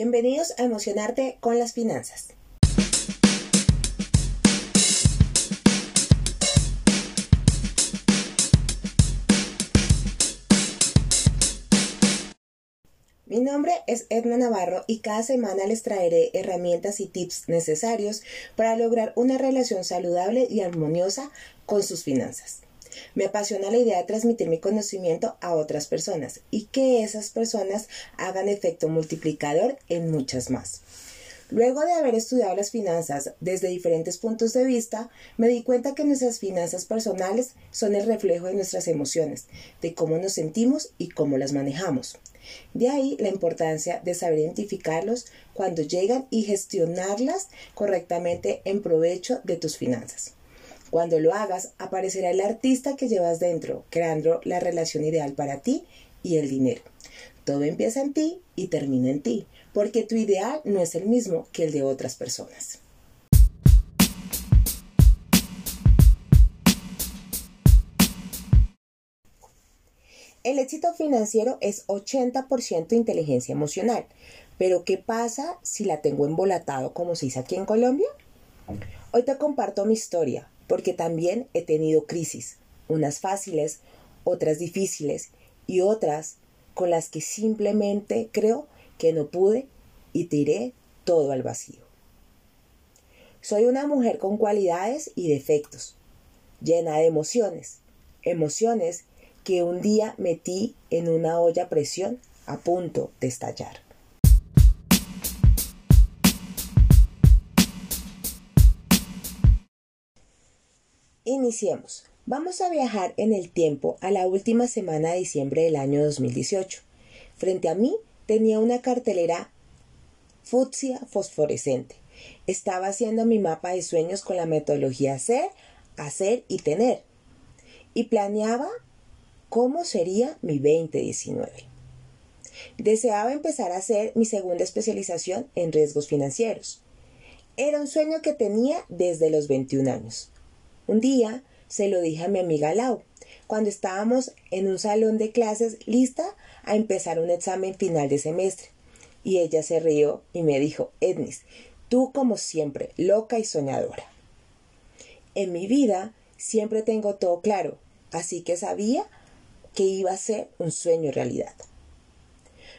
Bienvenidos a Emocionarte con las Finanzas. Mi nombre es Edna Navarro y cada semana les traeré herramientas y tips necesarios para lograr una relación saludable y armoniosa con sus finanzas. Me apasiona la idea de transmitir mi conocimiento a otras personas y que esas personas hagan efecto multiplicador en muchas más. Luego de haber estudiado las finanzas desde diferentes puntos de vista, me di cuenta que nuestras finanzas personales son el reflejo de nuestras emociones, de cómo nos sentimos y cómo las manejamos. De ahí la importancia de saber identificarlos cuando llegan y gestionarlas correctamente en provecho de tus finanzas. Cuando lo hagas, aparecerá el artista que llevas dentro, creando la relación ideal para ti y el dinero. Todo empieza en ti y termina en ti, porque tu ideal no es el mismo que el de otras personas. El éxito financiero es 80% inteligencia emocional. Pero ¿qué pasa si la tengo embolatado como se dice aquí en Colombia? Hoy te comparto mi historia, porque también he tenido crisis, unas fáciles, otras difíciles y otras con las que simplemente creo que no pude y tiré todo al vacío. Soy una mujer con cualidades y defectos, llena de emociones, emociones que un día metí en una olla a presión a punto de estallar. Iniciemos. Vamos a viajar en el tiempo a la última semana de diciembre del año 2018. Frente a mí tenía una cartelera fucsia fosforescente. Estaba haciendo mi mapa de sueños con la metodología ser, hacer y tener. Y planeaba cómo sería mi 2019. Deseaba empezar a hacer mi segunda especialización en riesgos financieros. Era un sueño que tenía desde los 21 años. Un día se lo dije a mi amiga Lau, cuando estábamos en un salón de clases lista a empezar un examen final de semestre. Y ella se rió y me dijo, Ednis, tú como siempre, loca y soñadora. En mi vida siempre tengo todo claro, así que sabía que iba a ser un sueño realidad.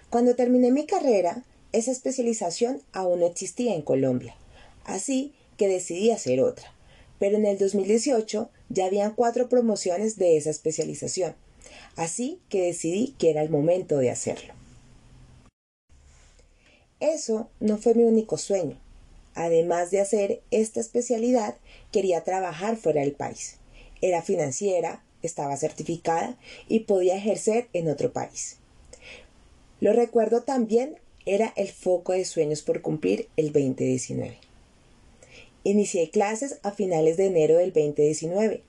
Cuando terminé mi carrera, esa especialización aún no existía en Colombia, así que decidí hacer otra pero en el 2018 ya habían cuatro promociones de esa especialización, así que decidí que era el momento de hacerlo. Eso no fue mi único sueño. Además de hacer esta especialidad, quería trabajar fuera del país. Era financiera, estaba certificada y podía ejercer en otro país. Lo recuerdo también, era el foco de sueños por cumplir el 2019. Inicié clases a finales de enero del 2019.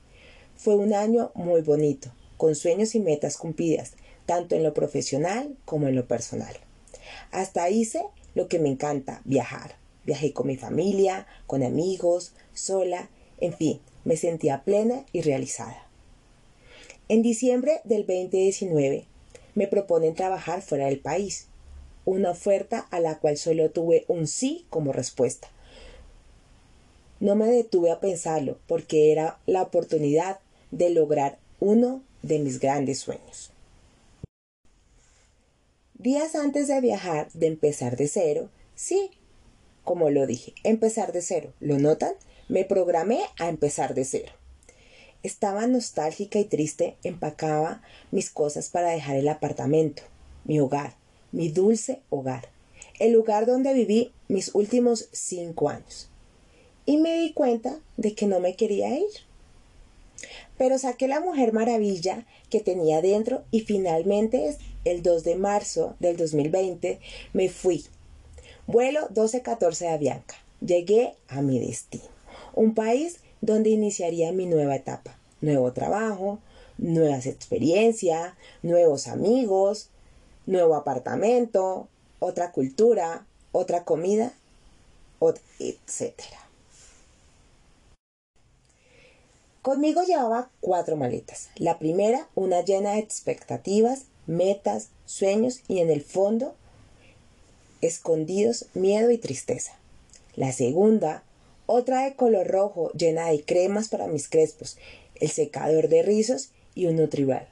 Fue un año muy bonito, con sueños y metas cumplidas, tanto en lo profesional como en lo personal. Hasta hice lo que me encanta, viajar. Viajé con mi familia, con amigos, sola, en fin, me sentía plena y realizada. En diciembre del 2019 me proponen trabajar fuera del país, una oferta a la cual solo tuve un sí como respuesta, no me detuve a pensarlo porque era la oportunidad de lograr uno de mis grandes sueños. Días antes de viajar, de empezar de cero, sí, como lo dije, empezar de cero. ¿Lo notan? Me programé a empezar de cero. Estaba nostálgica y triste, empacaba mis cosas para dejar el apartamento, mi hogar, mi dulce hogar, el lugar donde viví mis últimos cinco años y me di cuenta de que no me quería ir. Pero saqué la mujer maravilla que tenía dentro y finalmente el 2 de marzo del 2020 me fui. Vuelo 1214 de Avianca. Llegué a mi destino. Un país donde iniciaría mi nueva etapa. Nuevo trabajo, nuevas experiencias, nuevos amigos, nuevo apartamento, otra cultura, otra comida, etcétera. Conmigo llevaba cuatro maletas. La primera, una llena de expectativas, metas, sueños y en el fondo escondidos miedo y tristeza. La segunda, otra de color rojo llena de cremas para mis crespos, el secador de rizos y un nutrival.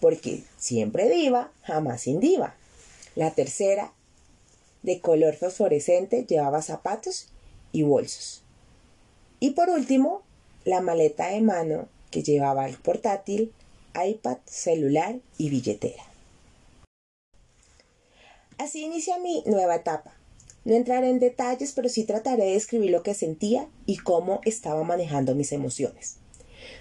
Porque siempre diva, jamás sin diva. La tercera, de color fosforescente, llevaba zapatos y bolsos. Y por último, la maleta de mano que llevaba el portátil, iPad, celular y billetera. Así inicia mi nueva etapa. No entraré en detalles, pero sí trataré de describir lo que sentía y cómo estaba manejando mis emociones.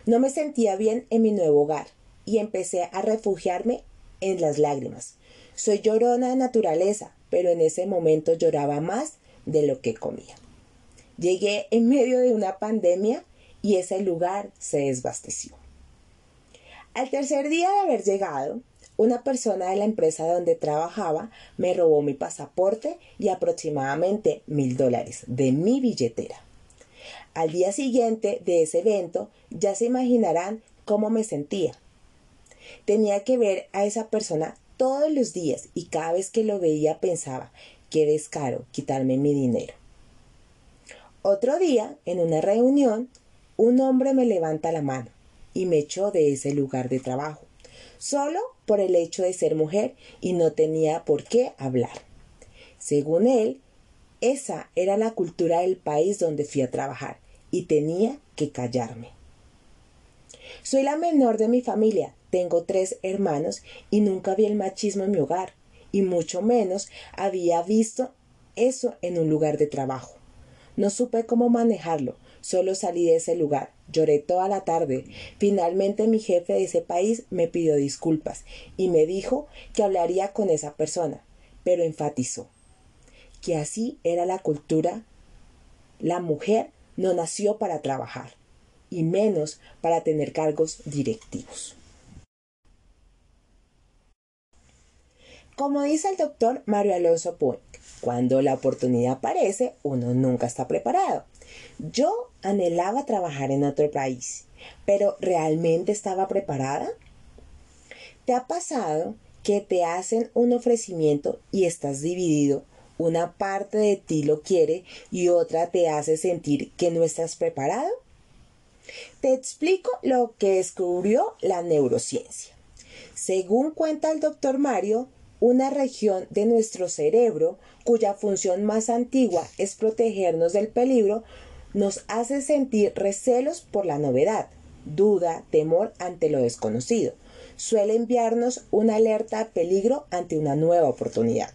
No me sentía bien en mi nuevo hogar y empecé a refugiarme en las lágrimas. Soy llorona de naturaleza, pero en ese momento lloraba más de lo que comía. Llegué en medio de una pandemia y ese lugar se desbasteció. Al tercer día de haber llegado, una persona de la empresa donde trabajaba me robó mi pasaporte y aproximadamente mil dólares de mi billetera. Al día siguiente de ese evento ya se imaginarán cómo me sentía. Tenía que ver a esa persona todos los días y cada vez que lo veía pensaba, qué descaro quitarme mi dinero. Otro día, en una reunión, un hombre me levanta la mano y me echó de ese lugar de trabajo, solo por el hecho de ser mujer y no tenía por qué hablar. Según él, esa era la cultura del país donde fui a trabajar y tenía que callarme. Soy la menor de mi familia, tengo tres hermanos y nunca vi el machismo en mi hogar, y mucho menos había visto eso en un lugar de trabajo. No supe cómo manejarlo, Solo salí de ese lugar. Lloré toda la tarde. Finalmente mi jefe de ese país me pidió disculpas y me dijo que hablaría con esa persona, pero enfatizó que así era la cultura. La mujer no nació para trabajar y menos para tener cargos directivos. Como dice el doctor Mario Alonso Puig, cuando la oportunidad aparece, uno nunca está preparado. Yo anhelaba trabajar en otro país, pero ¿realmente estaba preparada? ¿Te ha pasado que te hacen un ofrecimiento y estás dividido? Una parte de ti lo quiere y otra te hace sentir que no estás preparado. Te explico lo que descubrió la neurociencia. Según cuenta el doctor Mario, una región de nuestro cerebro cuya función más antigua es protegernos del peligro, nos hace sentir recelos por la novedad, duda, temor ante lo desconocido. Suele enviarnos una alerta a peligro ante una nueva oportunidad.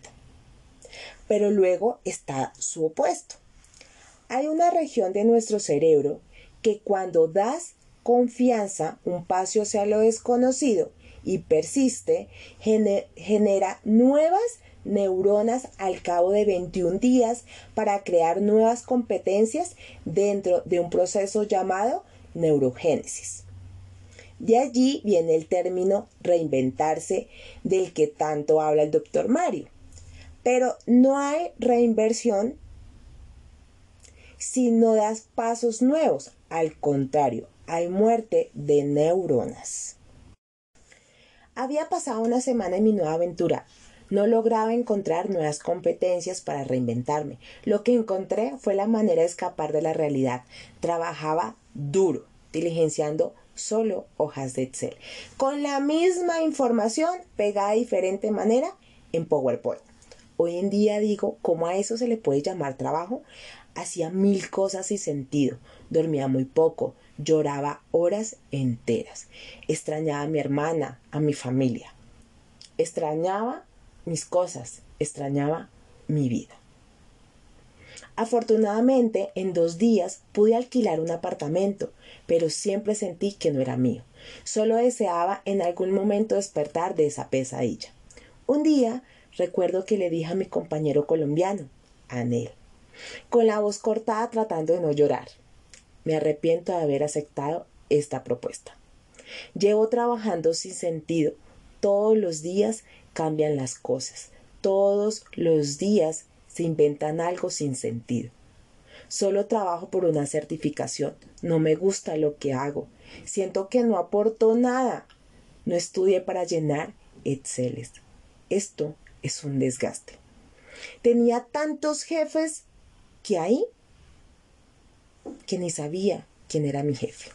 Pero luego está su opuesto. Hay una región de nuestro cerebro que cuando das confianza, un paso hacia lo desconocido y persiste, genera nuevas neuronas al cabo de 21 días para crear nuevas competencias dentro de un proceso llamado neurogénesis. De allí viene el término reinventarse del que tanto habla el doctor Mario. Pero no hay reinversión si no das pasos nuevos. Al contrario, hay muerte de neuronas. Había pasado una semana en mi nueva aventura. No lograba encontrar nuevas competencias para reinventarme. Lo que encontré fue la manera de escapar de la realidad. Trabajaba duro, diligenciando solo hojas de Excel, con la misma información pegada de diferente manera en PowerPoint. Hoy en día digo, ¿cómo a eso se le puede llamar trabajo? Hacía mil cosas sin sentido, dormía muy poco, Lloraba horas enteras. Extrañaba a mi hermana, a mi familia. Extrañaba mis cosas, extrañaba mi vida. Afortunadamente, en dos días pude alquilar un apartamento, pero siempre sentí que no era mío. Solo deseaba en algún momento despertar de esa pesadilla. Un día recuerdo que le dije a mi compañero colombiano, Anel, con la voz cortada tratando de no llorar. Me arrepiento de haber aceptado esta propuesta. Llevo trabajando sin sentido. Todos los días cambian las cosas. Todos los días se inventan algo sin sentido. Solo trabajo por una certificación. No me gusta lo que hago. Siento que no aporto nada. No estudié para llenar Exceles. Esto es un desgaste. Tenía tantos jefes que ahí que ni sabía quién era mi jefe.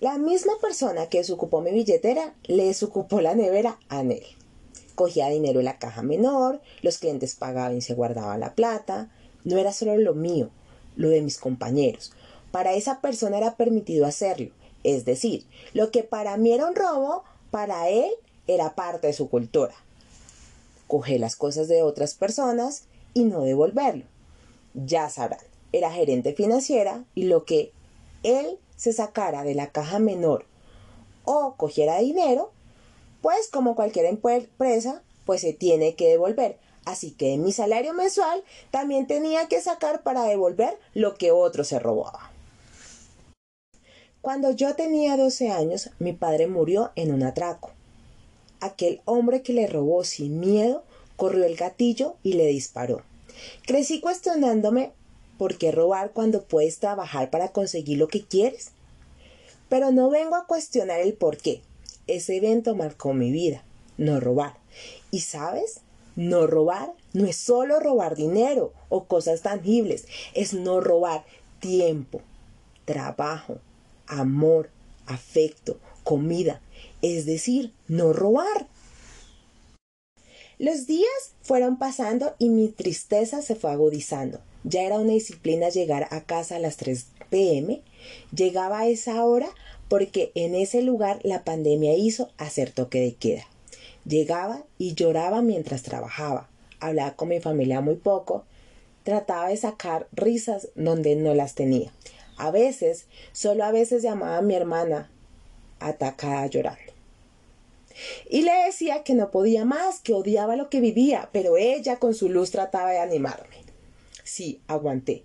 La misma persona que desocupó mi billetera le desocupó la nevera a Nel. Cogía dinero en la caja menor, los clientes pagaban y se guardaba la plata. No era solo lo mío, lo de mis compañeros. Para esa persona era permitido hacerlo. Es decir, lo que para mí era un robo, para él era parte de su cultura. Coger las cosas de otras personas y no devolverlo. Ya sabrán, era gerente financiera y lo que él se sacara de la caja menor o cogiera dinero, pues como cualquier empresa, pues se tiene que devolver. Así que mi salario mensual también tenía que sacar para devolver lo que otro se robaba. Cuando yo tenía 12 años, mi padre murió en un atraco. Aquel hombre que le robó sin miedo corrió el gatillo y le disparó. Crecí cuestionándome por qué robar cuando puedes trabajar para conseguir lo que quieres. Pero no vengo a cuestionar el por qué. Ese evento marcó mi vida, no robar. Y sabes, no robar no es solo robar dinero o cosas tangibles, es no robar tiempo, trabajo, amor, afecto, comida, es decir, no robar. Los días fueron pasando y mi tristeza se fue agudizando. Ya era una disciplina llegar a casa a las 3 pm. Llegaba a esa hora porque en ese lugar la pandemia hizo hacer toque de queda. Llegaba y lloraba mientras trabajaba. Hablaba con mi familia muy poco. Trataba de sacar risas donde no las tenía. A veces, solo a veces llamaba a mi hermana atacada llorando. Y le decía que no podía más, que odiaba lo que vivía, pero ella con su luz trataba de animarme. Sí, aguanté.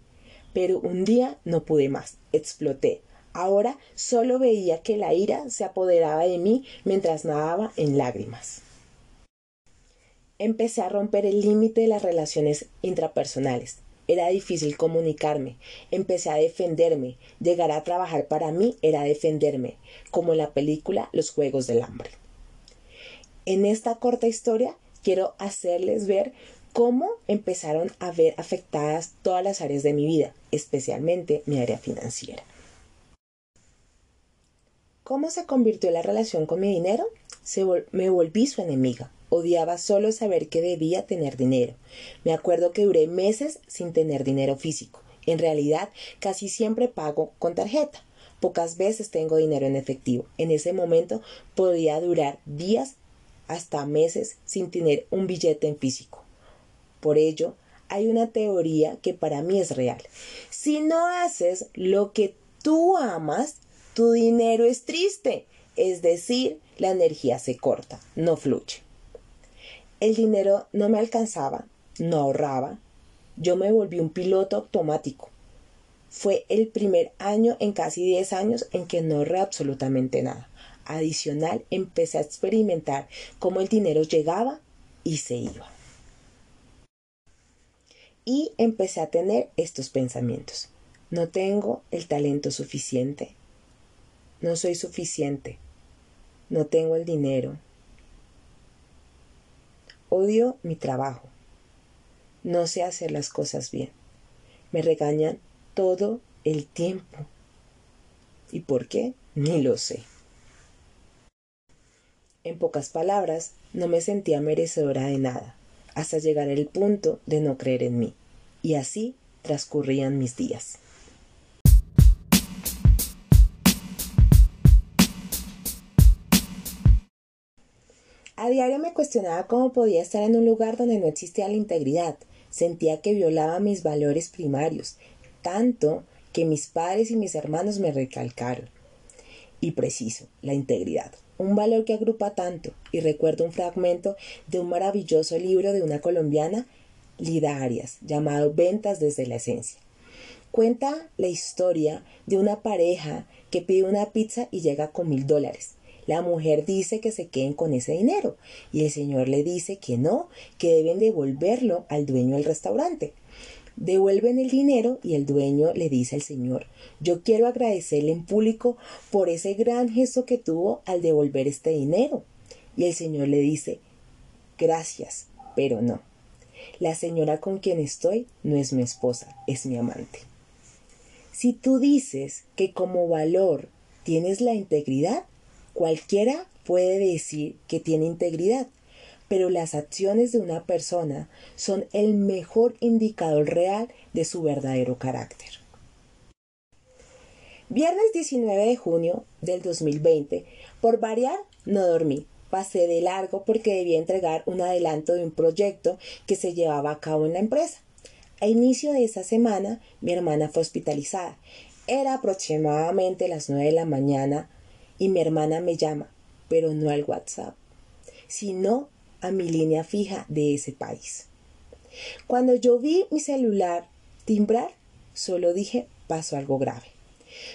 Pero un día no pude más, exploté. Ahora solo veía que la ira se apoderaba de mí mientras nadaba en lágrimas. Empecé a romper el límite de las relaciones intrapersonales. Era difícil comunicarme. Empecé a defenderme. Llegar a trabajar para mí era defenderme, como en la película Los Juegos del Hambre. En esta corta historia quiero hacerles ver cómo empezaron a ver afectadas todas las áreas de mi vida, especialmente mi área financiera. ¿Cómo se convirtió la relación con mi dinero? me volví su enemiga. Odiaba solo saber que debía tener dinero. Me acuerdo que duré meses sin tener dinero físico. En realidad, casi siempre pago con tarjeta. Pocas veces tengo dinero en efectivo. En ese momento podía durar días hasta meses sin tener un billete en físico. Por ello, hay una teoría que para mí es real. Si no haces lo que tú amas, tu dinero es triste, es decir, la energía se corta, no fluye. El dinero no me alcanzaba, no ahorraba, yo me volví un piloto automático. Fue el primer año en casi 10 años en que no ahorré absolutamente nada adicional empecé a experimentar cómo el dinero llegaba y se iba. Y empecé a tener estos pensamientos. No tengo el talento suficiente. No soy suficiente. No tengo el dinero. Odio mi trabajo. No sé hacer las cosas bien. Me regañan todo el tiempo. ¿Y por qué? Ni lo sé. En pocas palabras, no me sentía merecedora de nada, hasta llegar al punto de no creer en mí. Y así transcurrían mis días. A diario me cuestionaba cómo podía estar en un lugar donde no existía la integridad. Sentía que violaba mis valores primarios, tanto que mis padres y mis hermanos me recalcaron. Y preciso, la integridad un valor que agrupa tanto, y recuerdo un fragmento de un maravilloso libro de una colombiana, Lida Arias, llamado Ventas desde la Esencia. Cuenta la historia de una pareja que pide una pizza y llega con mil dólares. La mujer dice que se queden con ese dinero y el señor le dice que no, que deben devolverlo al dueño del restaurante. Devuelven el dinero y el dueño le dice al señor, yo quiero agradecerle en público por ese gran gesto que tuvo al devolver este dinero. Y el señor le dice, gracias, pero no. La señora con quien estoy no es mi esposa, es mi amante. Si tú dices que como valor tienes la integridad, cualquiera puede decir que tiene integridad, pero las acciones de una persona son el mejor indicador real de su verdadero carácter. Viernes 19 de junio del 2020, por variar, no dormí. Pasé de largo porque debía entregar un adelanto de un proyecto que se llevaba a cabo en la empresa. A inicio de esa semana, mi hermana fue hospitalizada. Era aproximadamente las nueve de la mañana y mi hermana me llama, pero no al WhatsApp, sino a mi línea fija de ese país. Cuando yo vi mi celular timbrar, solo dije pasó algo grave.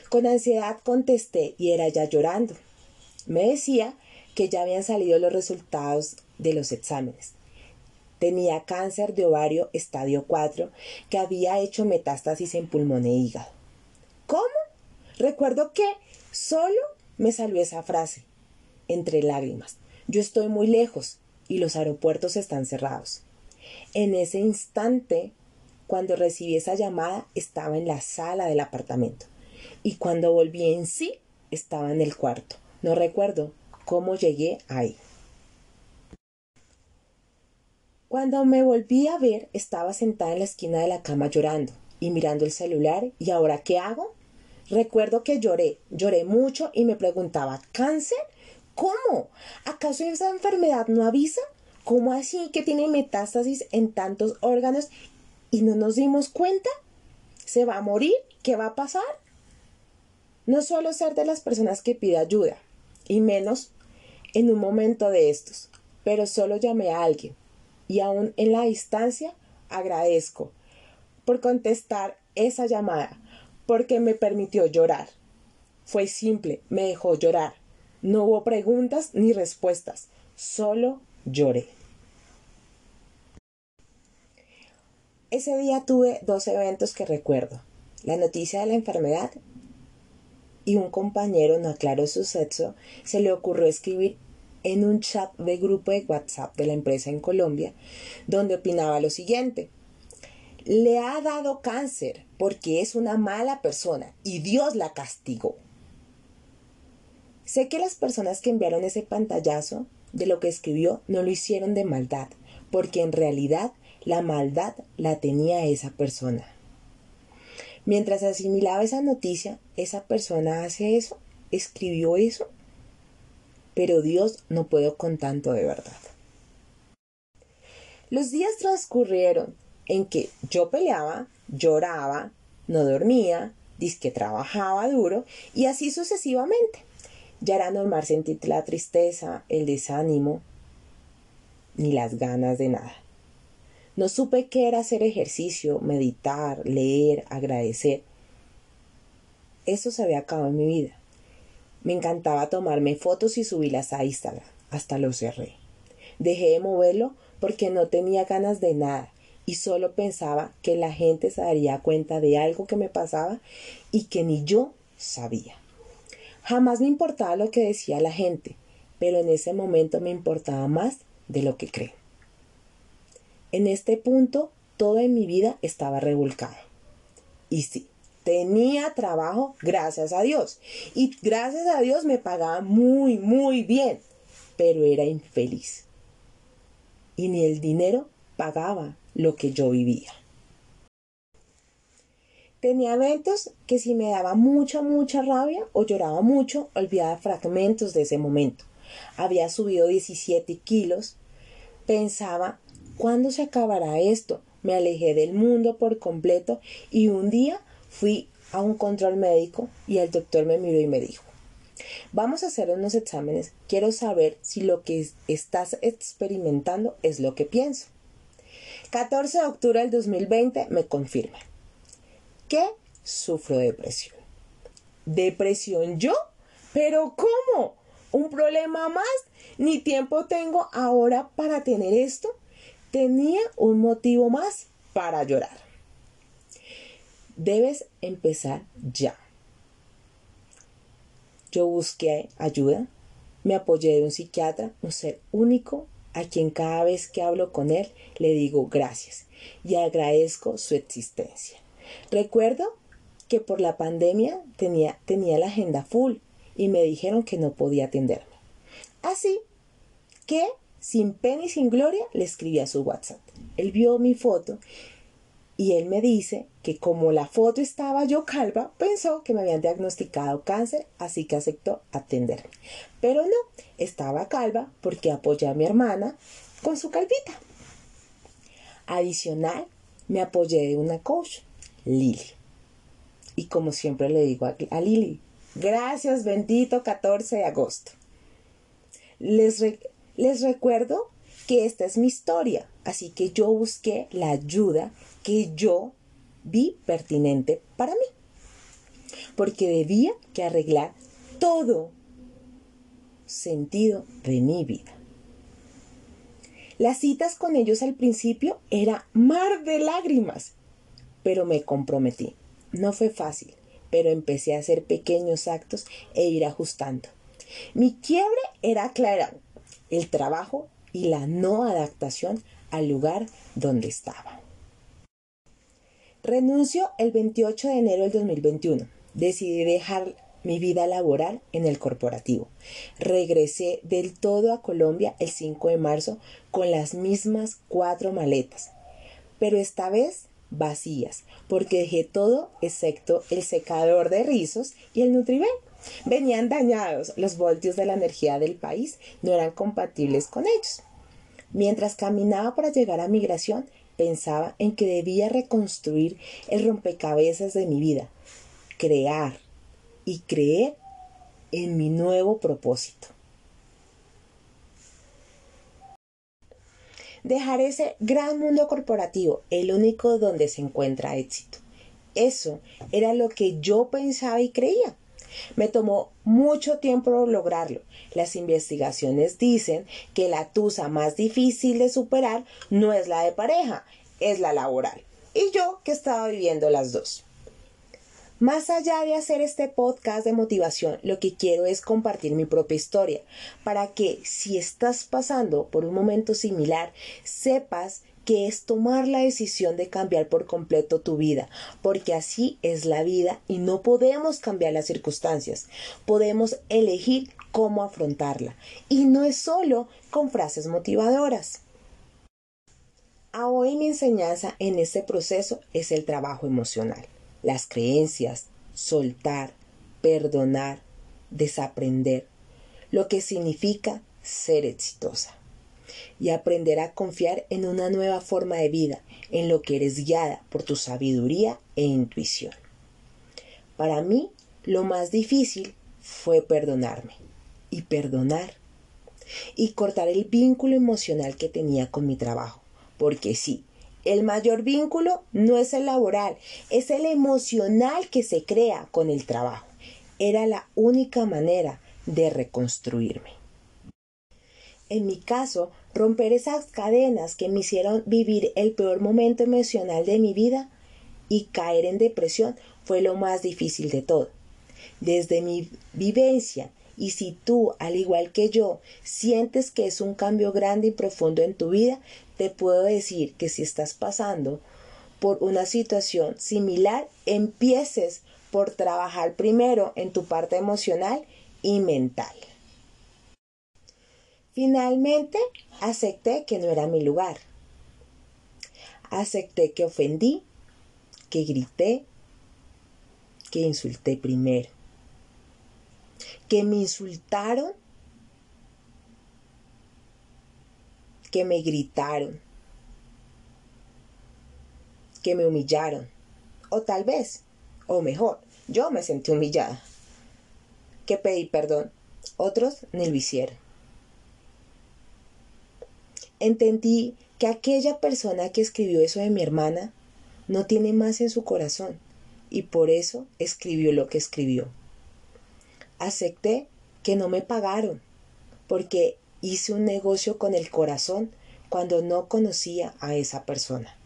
Con ansiedad contesté y era ya llorando. Me decía que ya habían salido los resultados de los exámenes. Tenía cáncer de ovario estadio 4 que había hecho metástasis en pulmón e hígado. ¿Cómo? Recuerdo que solo me salió esa frase, entre lágrimas. Yo estoy muy lejos y los aeropuertos están cerrados. En ese instante, cuando recibí esa llamada, estaba en la sala del apartamento. Y cuando volví en sí, estaba en el cuarto. No recuerdo cómo llegué ahí. Cuando me volví a ver, estaba sentada en la esquina de la cama llorando y mirando el celular. ¿Y ahora qué hago? Recuerdo que lloré, lloré mucho y me preguntaba, ¿cáncer? ¿Cómo? ¿Acaso esa enfermedad no avisa? ¿Cómo así que tiene metástasis en tantos órganos y no nos dimos cuenta? ¿Se va a morir? ¿Qué va a pasar? No suelo ser de las personas que pide ayuda, y menos en un momento de estos, pero solo llamé a alguien, y aún en la distancia agradezco por contestar esa llamada, porque me permitió llorar. Fue simple, me dejó llorar. No hubo preguntas ni respuestas, solo lloré. Ese día tuve dos eventos que recuerdo. La noticia de la enfermedad y un compañero no aclaró su sexo, se le ocurrió escribir en un chat de grupo de WhatsApp de la empresa en Colombia, donde opinaba lo siguiente le ha dado cáncer porque es una mala persona y Dios la castigó. Sé que las personas que enviaron ese pantallazo de lo que escribió no lo hicieron de maldad, porque en realidad la maldad la tenía esa persona. Mientras asimilaba esa noticia, esa persona hace eso, escribió eso, pero Dios no puedo con tanto de verdad. Los días transcurrieron en que yo peleaba, lloraba, no dormía, que trabajaba duro y así sucesivamente. Ya era normal sentir la tristeza, el desánimo, ni las ganas de nada. No supe qué era hacer ejercicio, meditar, leer, agradecer. Eso se había acabado en mi vida. Me encantaba tomarme fotos y subirlas a Instagram. Hasta lo cerré. Dejé de moverlo porque no tenía ganas de nada y solo pensaba que la gente se daría cuenta de algo que me pasaba y que ni yo sabía. Jamás me importaba lo que decía la gente, pero en ese momento me importaba más de lo que creo. En este punto, todo en mi vida estaba revolcado. Y sí, tenía trabajo, gracias a Dios. Y gracias a Dios me pagaba muy, muy bien, pero era infeliz. Y ni el dinero pagaba lo que yo vivía. Tenía eventos que si me daba mucha, mucha rabia o lloraba mucho, olvidaba fragmentos de ese momento. Había subido 17 kilos. Pensaba, ¿cuándo se acabará esto? Me alejé del mundo por completo y un día fui a un control médico y el doctor me miró y me dijo, vamos a hacer unos exámenes, quiero saber si lo que estás experimentando es lo que pienso. 14 de octubre del 2020 me confirma que sufro depresión. ¿Depresión yo? ¿Pero cómo? ¿Un problema más? ¿Ni tiempo tengo ahora para tener esto? Tenía un motivo más para llorar. Debes empezar ya. Yo busqué ayuda, me apoyé de un psiquiatra, un ser único a quien cada vez que hablo con él le digo gracias y agradezco su existencia. Recuerdo que por la pandemia tenía, tenía la agenda full y me dijeron que no podía atenderme. Así que, sin pena y sin gloria, le escribí a su WhatsApp. Él vio mi foto y él me dice que como la foto estaba yo calva, pensó que me habían diagnosticado cáncer, así que aceptó atenderme. Pero no, estaba calva porque apoyé a mi hermana con su calvita. Adicional, me apoyé de una coach, Lili. Y como siempre le digo a, Lili, gracias bendito 14 de agosto. Les, les recuerdo que esta es mi historia, así que yo busqué la ayuda que yo vi pertinente para mí. Porque debía que arreglar todo sentido de mi vida. Las citas con ellos al principio era mar de lágrimas, pero me comprometí. No fue fácil, pero empecé a hacer pequeños actos e ir ajustando. Mi quiebre era clara, el trabajo y la no adaptación al lugar donde estaba. Renuncio el 28 de enero del 2021. Decidí dejar mi vida laboral en el corporativo. Regresé del todo a Colombia el 5 de marzo con las mismas cuatro maletas, pero esta vez vacías, porque dejé todo excepto el secador de rizos y el Nutriben. Venían dañados, los voltios de la energía del país no eran compatibles con ellos. Mientras caminaba para llegar a migración, pensaba en que debía reconstruir el rompecabezas de mi vida, crear y creer en mi nuevo propósito. Dejar ese gran mundo corporativo, el único donde se encuentra éxito. Eso era lo que yo pensaba y creía. Me tomó mucho tiempo lograrlo. Las investigaciones dicen que la tusa más difícil de superar no es la de pareja, es la laboral. Y yo que estaba viviendo las dos. Más allá de hacer este podcast de motivación, lo que quiero es compartir mi propia historia, para que si estás pasando por un momento similar, sepas que es tomar la decisión de cambiar por completo tu vida, porque así es la vida y no podemos cambiar las circunstancias, podemos elegir cómo afrontarla. Y no es solo con frases motivadoras. A hoy mi enseñanza en este proceso es el trabajo emocional, las creencias, soltar, perdonar, desaprender, lo que significa ser exitosa y aprender a confiar en una nueva forma de vida, en lo que eres guiada por tu sabiduría e intuición. Para mí, lo más difícil fue perdonarme y perdonar y cortar el vínculo emocional que tenía con mi trabajo, porque sí, el mayor vínculo no es el laboral, es el emocional que se crea con el trabajo. Era la única manera de reconstruirme. En mi caso, romper esas cadenas que me hicieron vivir el peor momento emocional de mi vida y caer en depresión fue lo más difícil de todo. Desde mi vivencia, y si tú, al igual que yo, sientes que es un cambio grande y profundo en tu vida, te puedo decir que si estás pasando por una situación similar, empieces por trabajar primero en tu parte emocional y mental. Finalmente, acepté que no era mi lugar. Acepté que ofendí, que grité, que insulté primero, que me insultaron, que me gritaron, que me humillaron, o tal vez, o mejor, yo me sentí humillada, que pedí perdón, otros ni lo hicieron entendí que aquella persona que escribió eso de mi hermana no tiene más en su corazón y por eso escribió lo que escribió. Acepté que no me pagaron porque hice un negocio con el corazón cuando no conocía a esa persona.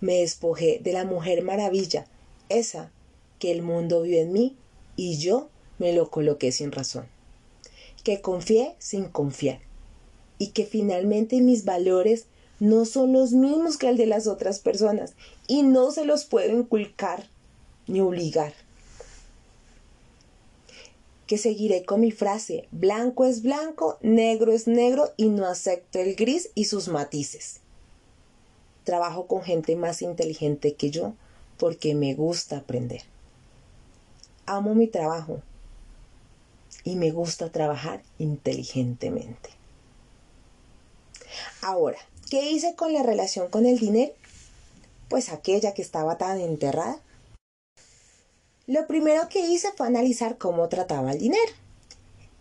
Me despojé de la mujer maravilla, esa que el mundo vio en mí y yo me lo coloqué sin razón. Que confié sin confiar y que finalmente mis valores no son los mismos que el de las otras personas y no se los puedo inculcar ni obligar. Que seguiré con mi frase, blanco es blanco, negro es negro y no acepto el gris y sus matices. Trabajo con gente más inteligente que yo porque me gusta aprender. Amo mi trabajo y me gusta trabajar inteligentemente. Ahora, ¿qué hice con la relación con el dinero? Pues aquella que estaba tan enterrada. Lo primero que hice fue analizar cómo trataba el dinero.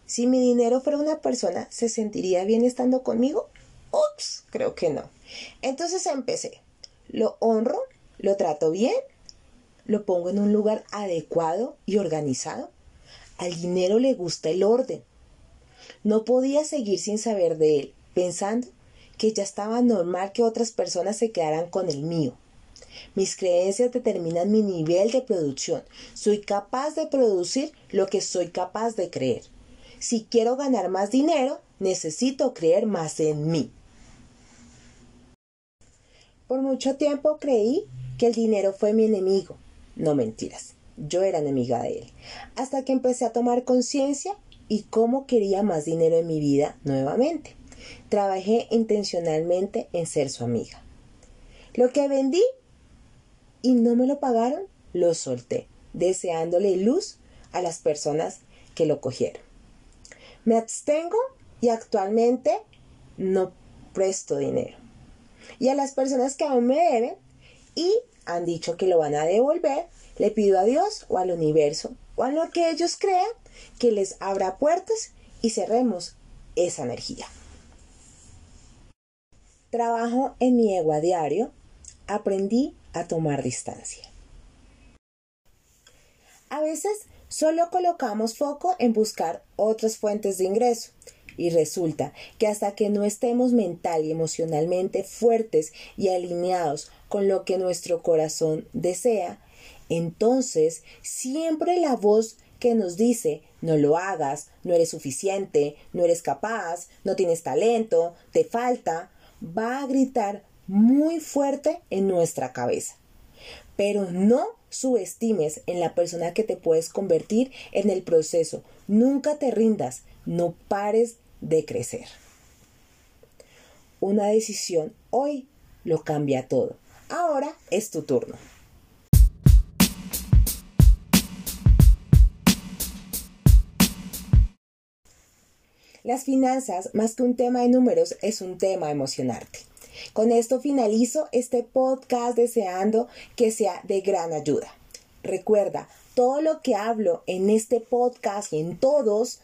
Si mi dinero fuera una persona, ¿se sentiría bien estando conmigo? Ups, creo que no. Entonces empecé. Lo honro, lo trato bien, lo pongo en un lugar adecuado y organizado. Al dinero le gusta el orden. No podía seguir sin saber de él, pensando que ya estaba normal que otras personas se quedaran con el mío. Mis creencias determinan mi nivel de producción. Soy capaz de producir lo que soy capaz de creer. Si quiero ganar más dinero, necesito creer más en mí. Por mucho tiempo creí que el dinero fue mi enemigo. No mentiras, yo era enemiga de él. Hasta que empecé a tomar conciencia y cómo quería más dinero en mi vida nuevamente. Trabajé intencionalmente en ser su amiga. Lo que vendí y no me lo pagaron, lo solté, deseándole luz a las personas que lo cogieron. Me abstengo y actualmente no presto dinero. Y a las personas que aún me deben y han dicho que lo van a devolver, le pido a Dios o al universo o a lo que ellos crean que les abra puertas y cerremos esa energía. Trabajo en mi ego a diario, aprendí a tomar distancia. A veces solo colocamos foco en buscar otras fuentes de ingreso y resulta que hasta que no estemos mental y emocionalmente fuertes y alineados con lo que nuestro corazón desea, entonces siempre la voz que nos dice no lo hagas, no eres suficiente, no eres capaz, no tienes talento, te falta, va a gritar muy fuerte en nuestra cabeza. Pero no subestimes en la persona que te puedes convertir en el proceso. Nunca te rindas, no pares de crecer. Una decisión hoy lo cambia todo. Ahora es tu turno. Las finanzas, más que un tema de números, es un tema emocionarte. Con esto finalizo este podcast deseando que sea de gran ayuda. Recuerda, todo lo que hablo en este podcast y en todos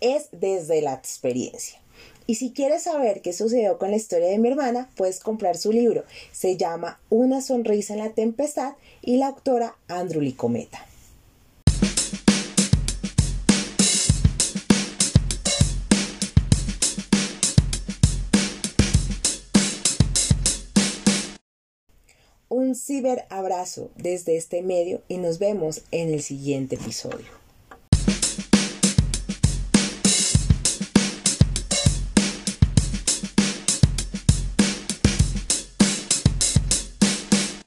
es desde la experiencia. Y si quieres saber qué sucedió con la historia de mi hermana, puedes comprar su libro. Se llama Una sonrisa en la tempestad y la autora Andrew Licometa. Un ciberabrazo desde este medio y nos vemos en el siguiente episodio.